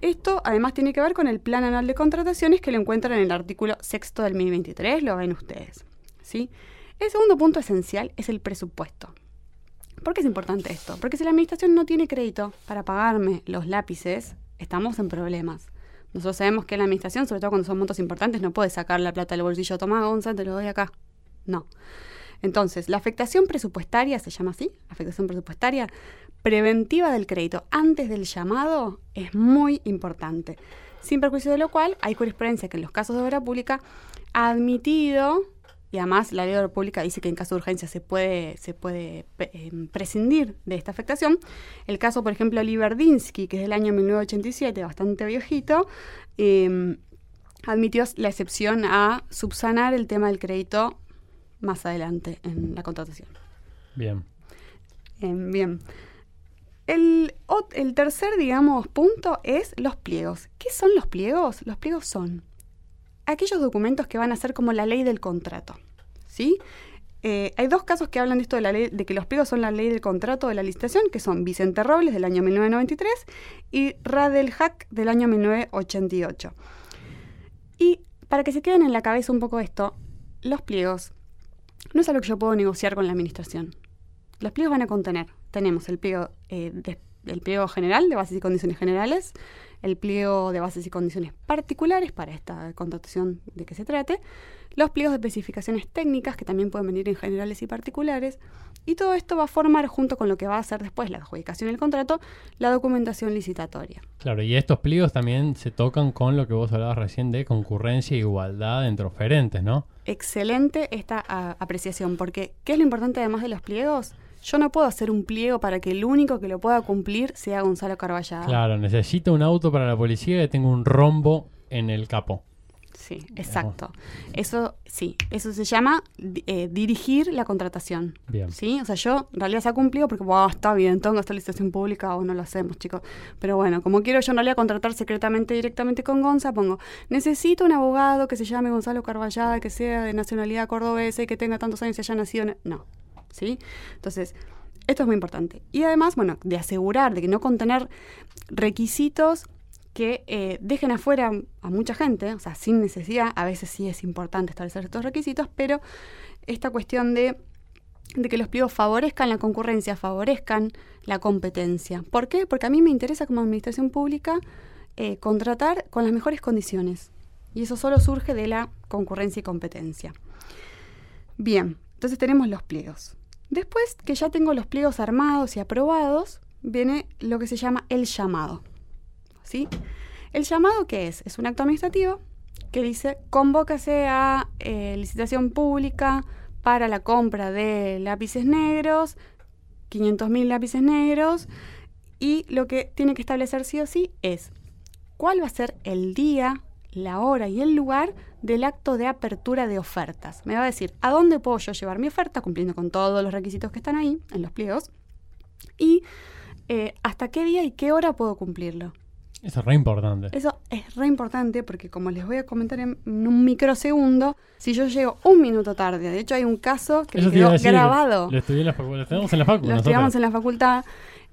Esto además tiene que ver con el Plan Anual de Contrataciones que lo encuentran en el artículo sexto del 2023, lo ven ustedes. ¿sí? El segundo punto esencial es el presupuesto. ¿Por qué es importante esto? Porque si la administración no tiene crédito para pagarme los lápices, estamos en problemas. Nosotros sabemos que la administración, sobre todo cuando son montos importantes, no puede sacar la plata del bolsillo, toma Gonza, te lo doy acá. No. Entonces, la afectación presupuestaria, se llama así, afectación presupuestaria, preventiva del crédito antes del llamado es muy importante. Sin perjuicio de lo cual, hay jurisprudencia que en los casos de obra pública ha admitido, y además la ley de obra pública dice que en caso de urgencia se puede, se puede em, prescindir de esta afectación. El caso, por ejemplo, Liberdinsky, que es del año 1987, bastante viejito, em, admitió la excepción a subsanar el tema del crédito más adelante en la contratación. Bien. Em, bien. El, el tercer, digamos, punto es los pliegos. ¿Qué son los pliegos? Los pliegos son aquellos documentos que van a ser como la ley del contrato. ¿Sí? Eh, hay dos casos que hablan de esto de la ley, de que los pliegos son la ley del contrato de la licitación, que son Vicente Robles del año 1993 y Radel Hack del año 1988. Y para que se queden en la cabeza un poco esto, los pliegos no es algo que yo puedo negociar con la administración. Los pliegos van a contener, tenemos el pliego, eh, el pliego general de bases y condiciones generales, el pliego de bases y condiciones particulares para esta contratación de que se trate, los pliegos de especificaciones técnicas que también pueden venir en generales y particulares, y todo esto va a formar junto con lo que va a hacer después la adjudicación del contrato, la documentación licitatoria. Claro, y estos pliegos también se tocan con lo que vos hablabas recién de concurrencia e igualdad entre oferentes, ¿no? Excelente esta apreciación, porque ¿qué es lo importante además de los pliegos? Yo no puedo hacer un pliego para que el único que lo pueda cumplir sea Gonzalo Carballada. Claro, necesito un auto para la policía y tengo un rombo en el capó. Sí, exacto. Eso, sí, eso se llama eh, dirigir la contratación. Bien. ¿Sí? O sea, yo en realidad saco un pliego porque, wow, está bien, tengo esta licitación pública o no lo hacemos, chicos. Pero bueno, como quiero yo en realidad contratar secretamente directamente con Gonza, pongo, necesito un abogado que se llame Gonzalo Carballada, que sea de nacionalidad cordobesa y que tenga tantos años y haya nacido en... No, ¿sí? Entonces, esto es muy importante. Y además, bueno, de asegurar, de que no contener requisitos que eh, dejen afuera a mucha gente, o sea, sin necesidad, a veces sí es importante establecer estos requisitos, pero esta cuestión de, que los pliegos favorezcan la concurrencia, favorezcan la competencia. ¿Por qué? Porque a mí me interesa como administración pública eh, contratar con las mejores condiciones. Y eso solo surge de la concurrencia y competencia. Bien, entonces tenemos los pliegos. Después que ya tengo los pliegos armados y aprobados, viene lo que se llama el llamado. ¿El llamado qué es? Es un acto administrativo que dice convócase a eh, licitación pública para la compra de lápices negros, 500.000 lápices negros, y lo que tiene que establecer sí o sí es cuál va a ser el día, la hora y el lugar del acto de apertura de ofertas. Me va a decir a dónde puedo yo llevar mi oferta, cumpliendo con todos los requisitos que están ahí en los pliegos, y eh, hasta qué día y qué hora puedo cumplirlo. Eso es re importante. Eso es re importante porque como les voy a comentar en, un microsegundo, si yo llego un minuto tarde, de hecho hay un caso que Eso me quedó decir, grabado, Lo estudié en la facultad. Lo estudiamos en la facultad. lo estudiamos en la facultad,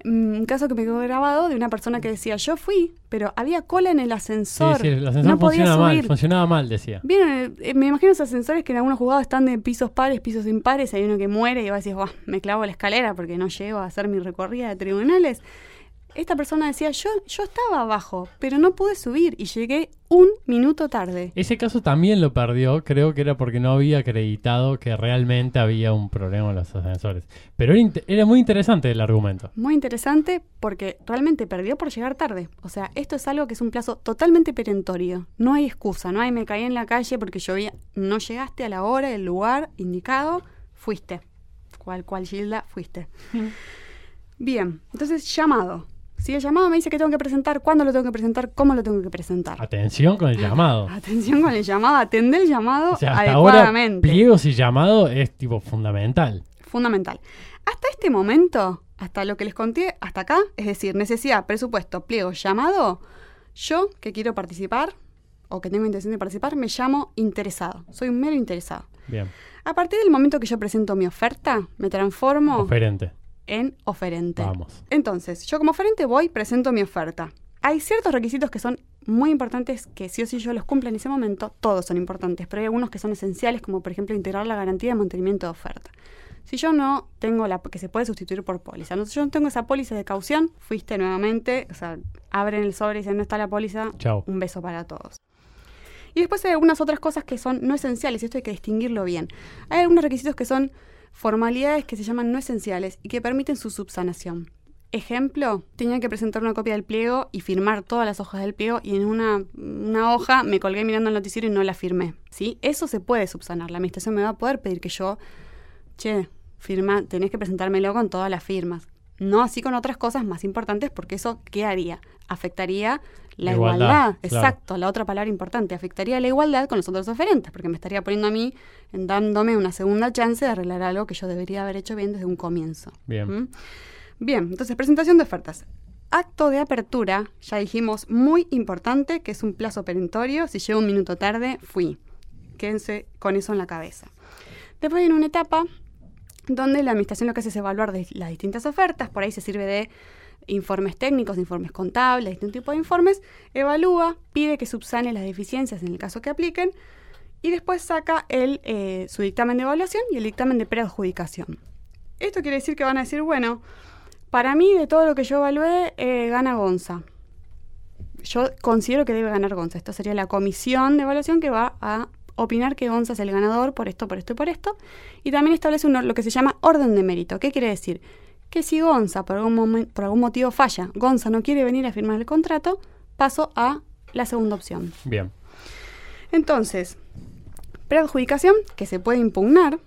mm, un caso que me quedó grabado de una persona que decía, yo fui, pero había cola en el ascensor. sí, el ascensor no podía mal, subir. funcionaba mal, decía. Vieron, eh, me imagino esos ascensores que en algunos jugados están de pisos pares, pisos impares, hay uno que muere y va a decir, "Buah, me clavo la escalera porque no llego a hacer mi recorrida de tribunales. Esta persona decía, yo, yo estaba abajo, pero no pude subir y llegué un minuto tarde. Ese caso también lo perdió, creo que era porque no había acreditado que realmente había un problema en los ascensores. Pero era, era muy interesante el argumento. Muy interesante porque realmente perdió por llegar tarde. O sea, esto es algo que es un plazo totalmente perentorio. No hay excusa, no hay me caí en la calle porque llovía. No llegaste a la hora, el lugar indicado, fuiste. Cual, cual Gilda, fuiste. Bien, entonces llamado. Si el llamado me dice que tengo que presentar, cuándo lo tengo que presentar, cómo lo tengo que presentar. Atención con el llamado. Atención con el llamado, atender el llamado O sea, hasta ahora adecuadamente. pliegos y llamado es tipo fundamental. fundamental. Hasta este momento, hasta lo que les conté, hasta acá, es decir, necesidad, presupuesto, pliego, llamado, yo que quiero participar o que tengo intención de participar, me llamo interesado. Soy un mero interesado. Bien. A partir del momento que yo presento mi oferta, me transformo Oferente. En oferente. Vamos. Entonces, yo como oferente voy, presento mi oferta. Hay ciertos requisitos que son muy importantes que sí o sí yo los cumplo en ese momento, todos son importantes, pero hay algunos que son esenciales, como por ejemplo integrar la garantía de mantenimiento de oferta. Si yo no tengo la que se puede sustituir por póliza, no, si yo no tengo esa póliza de caución, fuiste nuevamente, o sea, abren el sobre y dicen no está la póliza, Chao. un beso para todos. Y después hay algunas otras cosas que son no esenciales, y esto hay que distinguirlo bien. Hay algunos requisitos que son formalidades que se llaman no esenciales y que permiten su subsanación. Ejemplo, tenía que presentar una copia del pliego y firmar todas las hojas del pliego y en una, una hoja me colgué mirando el noticiero y no la firmé. ¿sí? Eso se puede subsanar. La administración me va a poder pedir que yo, che, firma, tenés que presentármelo con todas las firmas. No así con otras cosas más importantes porque eso, ¿qué haría? Afectaría la igualdad, claro. Exacto, la otra palabra importante. Afectaría la igualdad con los otros oferentes porque me estaría poniendo a mí, en dándome una segunda chance de arreglar algo que yo debería haber hecho bien desde un comienzo. Bien. ¿Mm? Bien, entonces presentación de ofertas. Acto de apertura, ya dijimos, muy importante, que es un plazo perentorio. Si llego un minuto tarde, fui. Quédense con eso en la cabeza. Después viene una etapa donde la administración lo que hace es evaluar de- las distintas ofertas, por ahí se sirve de informes técnicos, informes contables, distintos tipos de informes, evalúa, pide que subsane las deficiencias en el caso que apliquen y después saca el, eh, su dictamen de evaluación y el dictamen de preadjudicación. Esto quiere decir que van a decir, bueno, para mí de todo lo que yo evalué, eh, gana Gonza. Yo considero que debe ganar Gonza. Esto sería la comisión de evaluación que va a opinar que Gonza es el ganador por esto, por esto y por esto. Y también establece lo que se llama orden de mérito. ¿Qué quiere decir? Que si Gonza por algún, por algún motivo falla, Gonza no quiere venir a firmar el contrato, paso a la segunda opción. Bien. Entonces, preadjudicación, que se puede impugnar.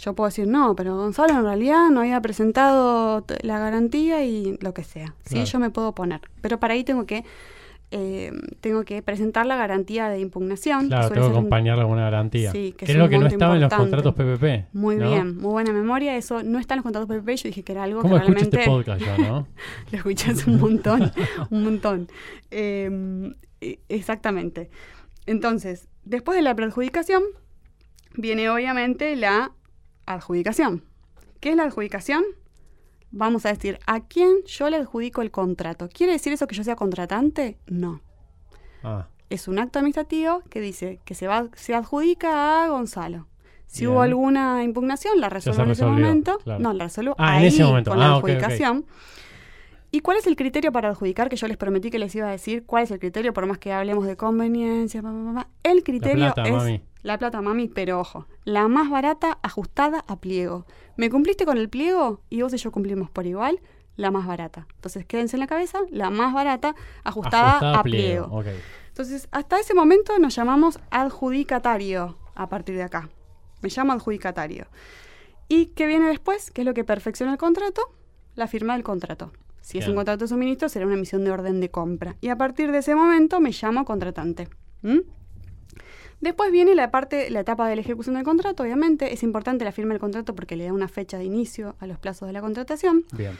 Yo puedo decir, no, pero Gonzalo en realidad no había presentado la garantía y lo que sea. Sí, yo me puedo oponer. Pero para ahí tengo que, eh, tengo que presentar la garantía de impugnación. Claro, tengo que acompañarla con una garantía. Sí, que que es lo que no estaba en los contratos PPP. Muy ¿no? bien, muy buena memoria. Eso no está en los contratos PPP. Yo dije que era algo ¿Cómo que escucho realmente... este podcast yo, no? Lo escuchas un montón, un montón. Eh, e- exactamente. Entonces, después de la preadjudicación, viene obviamente la adjudicación. ¿Qué es la adjudicación? Vamos a decir, ¿a quién yo le adjudico el contrato? ¿Quiere decir eso que yo sea contratante? No. Ah, Es un acto administrativo que dice que se, va, se adjudica a Gonzalo. Si Bien. hubo alguna impugnación, la resuelvo en ese momento. claro. No, la resuelvo Ah, en ahí ese momento. con Ah, la adjudicación. ¿Y cuál es el criterio para adjudicar? Que yo les prometí que les iba a decir cuál es el criterio, por más que hablemos de conveniencia. pa, pa, pa, pa. El criterio plata, es mami. la plata, mami, pero ojo, la más barata ajustada a pliego. ¿Me cumpliste con el pliego? Y vos y yo cumplimos por igual, la más barata. Entonces quédense en la cabeza, la más barata ajustada, ajustada a pliego. Ok. Entonces, hasta ese momento nos llamamos adjudicatario a partir de acá. Me llamo adjudicatario. ¿Y qué viene después? ¿Qué es lo que perfecciona el contrato? La firma del contrato. Si es un contrato de suministro, será una emisión de orden de compra. Y a partir de ese momento me llamo contratante. ¿Mm? Después viene la parte, la etapa de la ejecución del contrato, obviamente. Es importante la firma del contrato porque le da una fecha de inicio a los plazos de la contratación. Bien.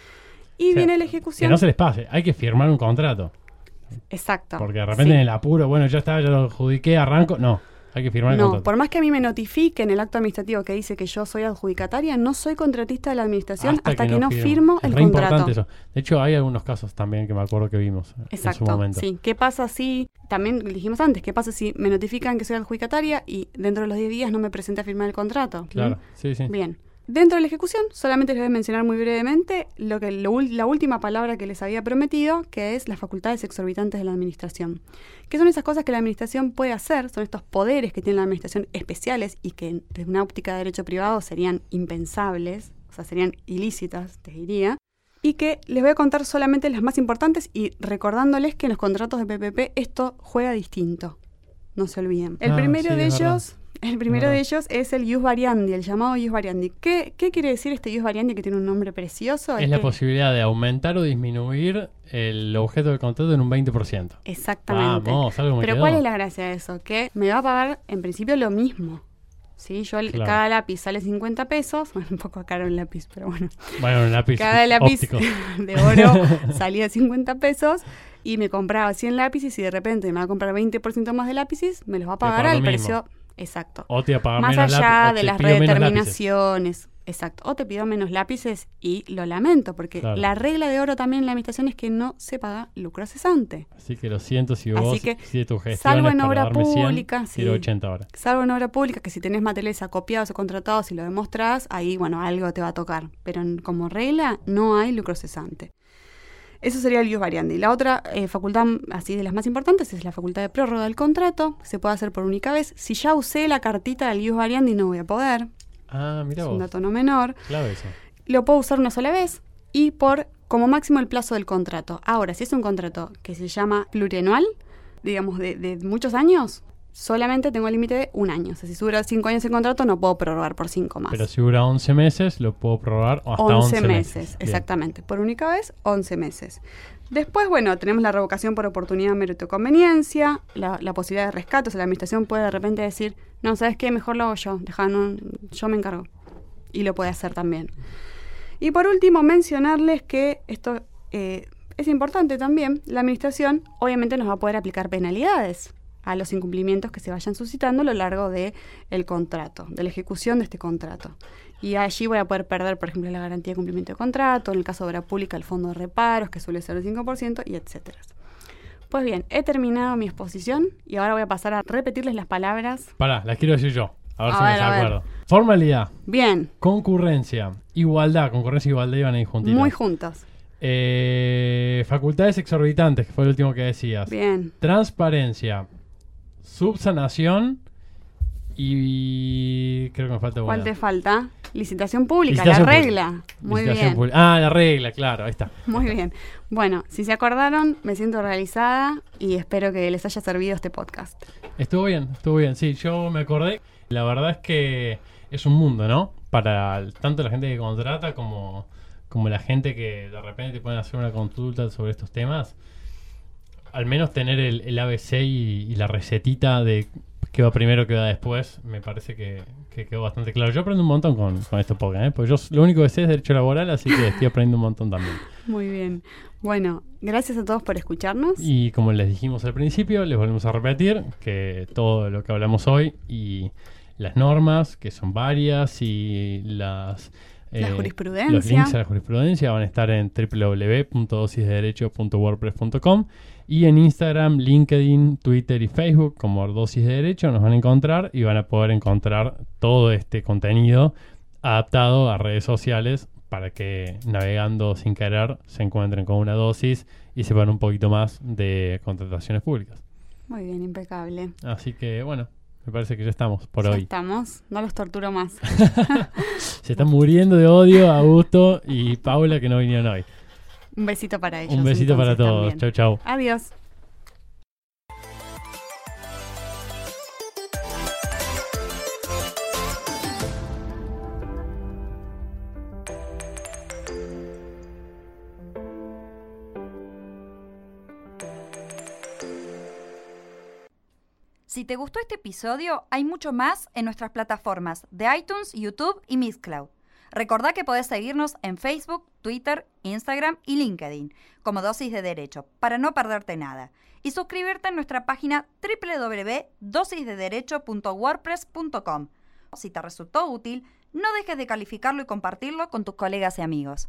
Y O sea, viene la Que ejecución. no se les pase, hay que firmar un contrato. Exacto. Porque de repente Sí. en el apuro, bueno, ya está, ya lo adjudiqué, arranco. No, hay que firmar el No, contrato. por más que a mí me notifique en el acto administrativo que dice que yo soy adjudicataria, no soy contratista de la administración hasta, que, no firmo, el es re contrato. importante eso. De hecho, hay algunos casos también que me acuerdo que vimos en su Exacto, momento. sí. ¿Qué pasa si, también dijimos antes, qué pasa si me notifican que soy adjudicataria y dentro de los 10 días no me presenté a firmar el contrato? Claro, ¿Mm? sí, sí. Bien. Dentro de la ejecución, solamente les voy a mencionar muy brevemente lo que, lo la última palabra que les había prometido, que es las facultades exorbitantes de la administración. ¿Qué son esas cosas que la administración puede hacer? Son estos poderes que tiene la administración especiales y que desde una óptica de derecho privado serían impensables, o sea, serían ilícitas, te diría. Y que les voy a contar solamente las más importantes y recordándoles que en los contratos de PPP esto juega distinto. No se olviden. El Ah, primero sí, de ellos el primero de ellos es el ius variandi, el llamado ius variandi. ¿Qué, qué quiere decir este ius variandi que tiene un nombre precioso? Es la que- posibilidad de aumentar o disminuir el objeto del contrato en un 20%. Exactamente. Vamos, algo me Pero quedó. ¿cuál es la gracia de eso? Que me va a pagar en principio lo mismo. ¿Sí? Yo Claro. cada lápiz sale 50 pesos, bueno, un poco caro el lápiz, pero bueno. Bueno, un lápiz Cada lápiz óptico. de oro salía 50 pesos y me compraba 100 lápices y de repente me va a comprar 20% más de lápices, me los va a pagar paga al mismo. precio exacto. O te va a pagar Más menos allá de las redeterminaciones. Exacto. O te pido menos lápices y lo lamento, porque Claro. la regla de oro también en la administración es que no se paga lucro cesante. Así que lo siento si Así vos, que, si tu gestión salvo en obra 100, pública, quiero sí. 80 ahora. Salvo en obra pública, que si tenés materiales acopiados o contratados y lo demostrás, ahí, bueno, algo te va a tocar. Pero en- como regla, no hay lucro cesante. Eso sería el ius variandi. La otra eh, facultad, así de las más importantes, es la facultad de prórroga del contrato. Se puede hacer por única vez. Si ya usé la cartita del ius variandi, no voy a poder. Ah, mira Es un dato no menor. Clave eso. Lo puedo usar una sola vez y por como máximo el plazo del contrato. Ahora, si es un contrato que se llama plurianual, digamos de, de muchos años, solamente tengo el límite de un año. O sea, si dura cinco años el contrato, no puedo prorrogar por cinco más. Pero si dura 11 meses, lo puedo prorrogar hasta 11, 11, meses, Bien. exactamente. Por única vez, 11 meses. Después, bueno, tenemos la revocación por oportunidad, mérito y conveniencia, la, la posibilidad de rescate. O sea, la administración puede de repente decir, no, ¿sabes qué? Mejor lo hago yo, deja, no, yo me encargo. Y lo puede hacer también. Y por último, mencionarles que esto eh, es importante también, la administración obviamente nos va a poder aplicar penalidades a los incumplimientos que se vayan suscitando a lo largo del el contrato, de la ejecución de este contrato. Y allí voy a poder perder, por ejemplo, la garantía de cumplimiento de contrato, en el caso de obra pública, el fondo de reparos, que suele ser el 5%, y etcétera. Pues bien, he terminado mi exposición y ahora voy a pasar a repetirles las palabras. Pará, las quiero decir yo. A ver A si ver, me acuerdo. Formalidad, Bien, concurrencia, igualdad. Concurrencia y igualdad iban ahí juntitas. muy juntos. Eh, facultades exorbitantes, que fue el último que decías. Bien, Transparencia, subsanación y creo que me falta ¿cuál una. te falta? Licitación pública, Licitación la pública. regla. Muy Licitación bien. Ah, la regla, claro, ahí está. Muy bien. Bueno, si se acordaron, me siento realizada y espero que les haya servido este podcast. Estuvo bien, estuvo bien. Sí, yo me acordé. La verdad es que es un mundo, ¿no? Para tanto la gente que contrata como, como la gente que de repente pueden hacer una consulta sobre estos temas. Al menos tener el, el ABC y, y la recetita de qué va primero, qué va después, me parece que, que quedó bastante claro. Yo aprendo un montón con, con estos podcast, ¿eh? Porque yo lo único que sé es derecho laboral, así que estoy aprendiendo un montón también. Muy bien. Bueno, gracias a todos por escucharnos. Y como les dijimos al principio, les volvemos a repetir que todo lo que hablamos hoy y las normas, que son varias, y las... La eh, jurisprudencia. Los links a la jurisprudencia van a estar en www.dosisdederecho.wordpress.com y en Instagram, LinkedIn, Twitter y Facebook como Dosis de Derecho nos van a encontrar y van a poder encontrar todo este contenido adaptado a redes sociales para que navegando sin querer se encuentren con una dosis y sepan un poquito más de contrataciones públicas. Muy bien, impecable. Así que bueno, me parece que ya estamos por Ya hoy. estamos. No los torturo más. Se están muriendo de odio Augusto y Paula que no vinieron hoy. Un besito para ellos. Un besito para todos. también. Chau, chau. Adiós. Si te gustó este episodio, hay mucho más en nuestras plataformas de iTunes, YouTube y Mixcloud. Recordá que podés seguirnos en Facebook, Twitter, Instagram y LinkedIn como Dosis de Derecho para no perderte nada. y suscribirte en nuestra página www.dosisdederecho.wordpress.com. Si te resultó útil, no dejes de calificarlo y compartirlo con tus colegas y amigos.